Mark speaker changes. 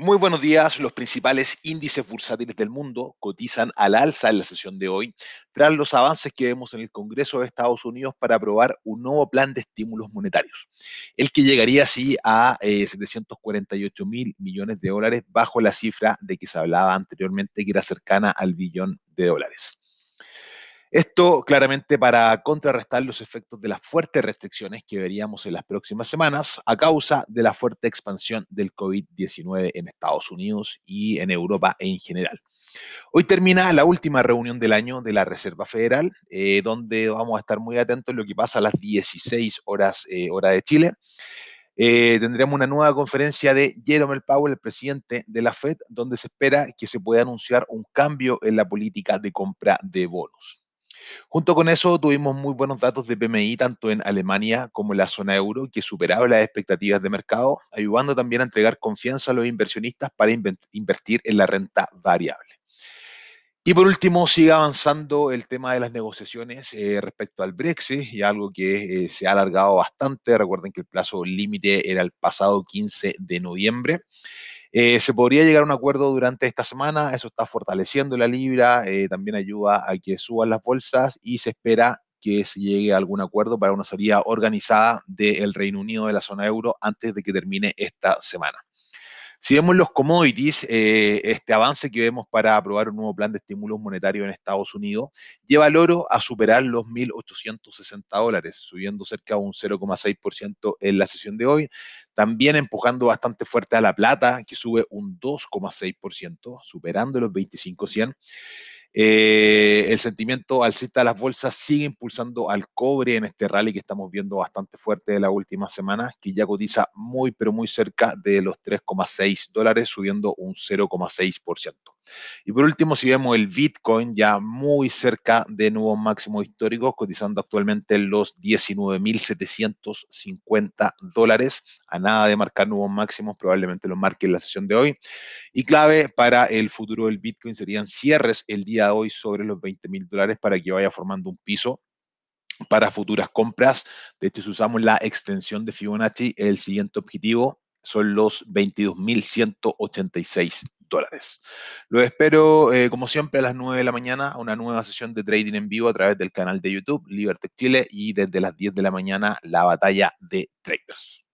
Speaker 1: Muy buenos días. Los principales índices bursátiles del mundo cotizan al alza en la sesión de hoy, tras los avances que vemos en el Congreso de Estados Unidos para aprobar un nuevo plan de estímulos monetarios, el que llegaría así a 748 eh, mil millones de dólares bajo la cifra de que se hablaba anteriormente, que era cercana al billón de dólares. Esto claramente para contrarrestar los efectos de las fuertes restricciones que veríamos en las próximas semanas a causa de la fuerte expansión del COVID-19 en Estados Unidos y en Europa en general. Hoy termina la última reunión del año de la Reserva Federal, eh, donde vamos a estar muy atentos a lo que pasa a las 16 horas eh, hora de Chile. Eh, tendremos una nueva conferencia de Jerome Powell, el presidente de la Fed, donde se espera que se pueda anunciar un cambio en la política de compra de bonos. Junto con eso, tuvimos muy buenos datos de PMI, tanto en Alemania como en la zona euro, que superaron las expectativas de mercado, ayudando también a entregar confianza a los inversionistas para invertir en la renta variable. Y por último, sigue avanzando el tema de las negociaciones eh, respecto al Brexit, y algo que eh, se ha alargado bastante. Recuerden que el plazo límite era el pasado 15 de noviembre. Eh, se podría llegar a un acuerdo durante esta semana, eso está fortaleciendo la libra, eh, también ayuda a que suban las bolsas y se espera que se llegue a algún acuerdo para una salida organizada del Reino Unido de la zona euro antes de que termine esta semana. Si vemos los commodities, eh, este avance que vemos para aprobar un nuevo plan de estímulos monetarios en Estados Unidos lleva al oro a superar los 1.860 dólares, subiendo cerca de un 0,6% en la sesión de hoy. También empujando bastante fuerte a la plata, que sube un 2,6%, superando los 25,100. Eh, el sentimiento alcista de las bolsas sigue impulsando al cobre en este rally que estamos viendo bastante fuerte de las últimas semanas, que ya cotiza muy, pero muy cerca de los 3,6 dólares, subiendo un 0,6%. Y por último, si vemos el Bitcoin ya muy cerca de nuevos máximos históricos, cotizando actualmente en los 19.750 dólares, a nada de marcar nuevos máximos, probablemente lo marque en la sesión de hoy. Y clave para el futuro del Bitcoin serían cierres el día de hoy sobre los 20 mil dólares para que vaya formando un piso para futuras compras. De hecho, si usamos la extensión de Fibonacci, el siguiente objetivo son los 22.186 dólares. Lo espero, eh, como siempre, a las 9 de la mañana, una nueva sesión de trading en vivo a través del canal de YouTube Libertech Chile y desde las 10 de la mañana la batalla de traders.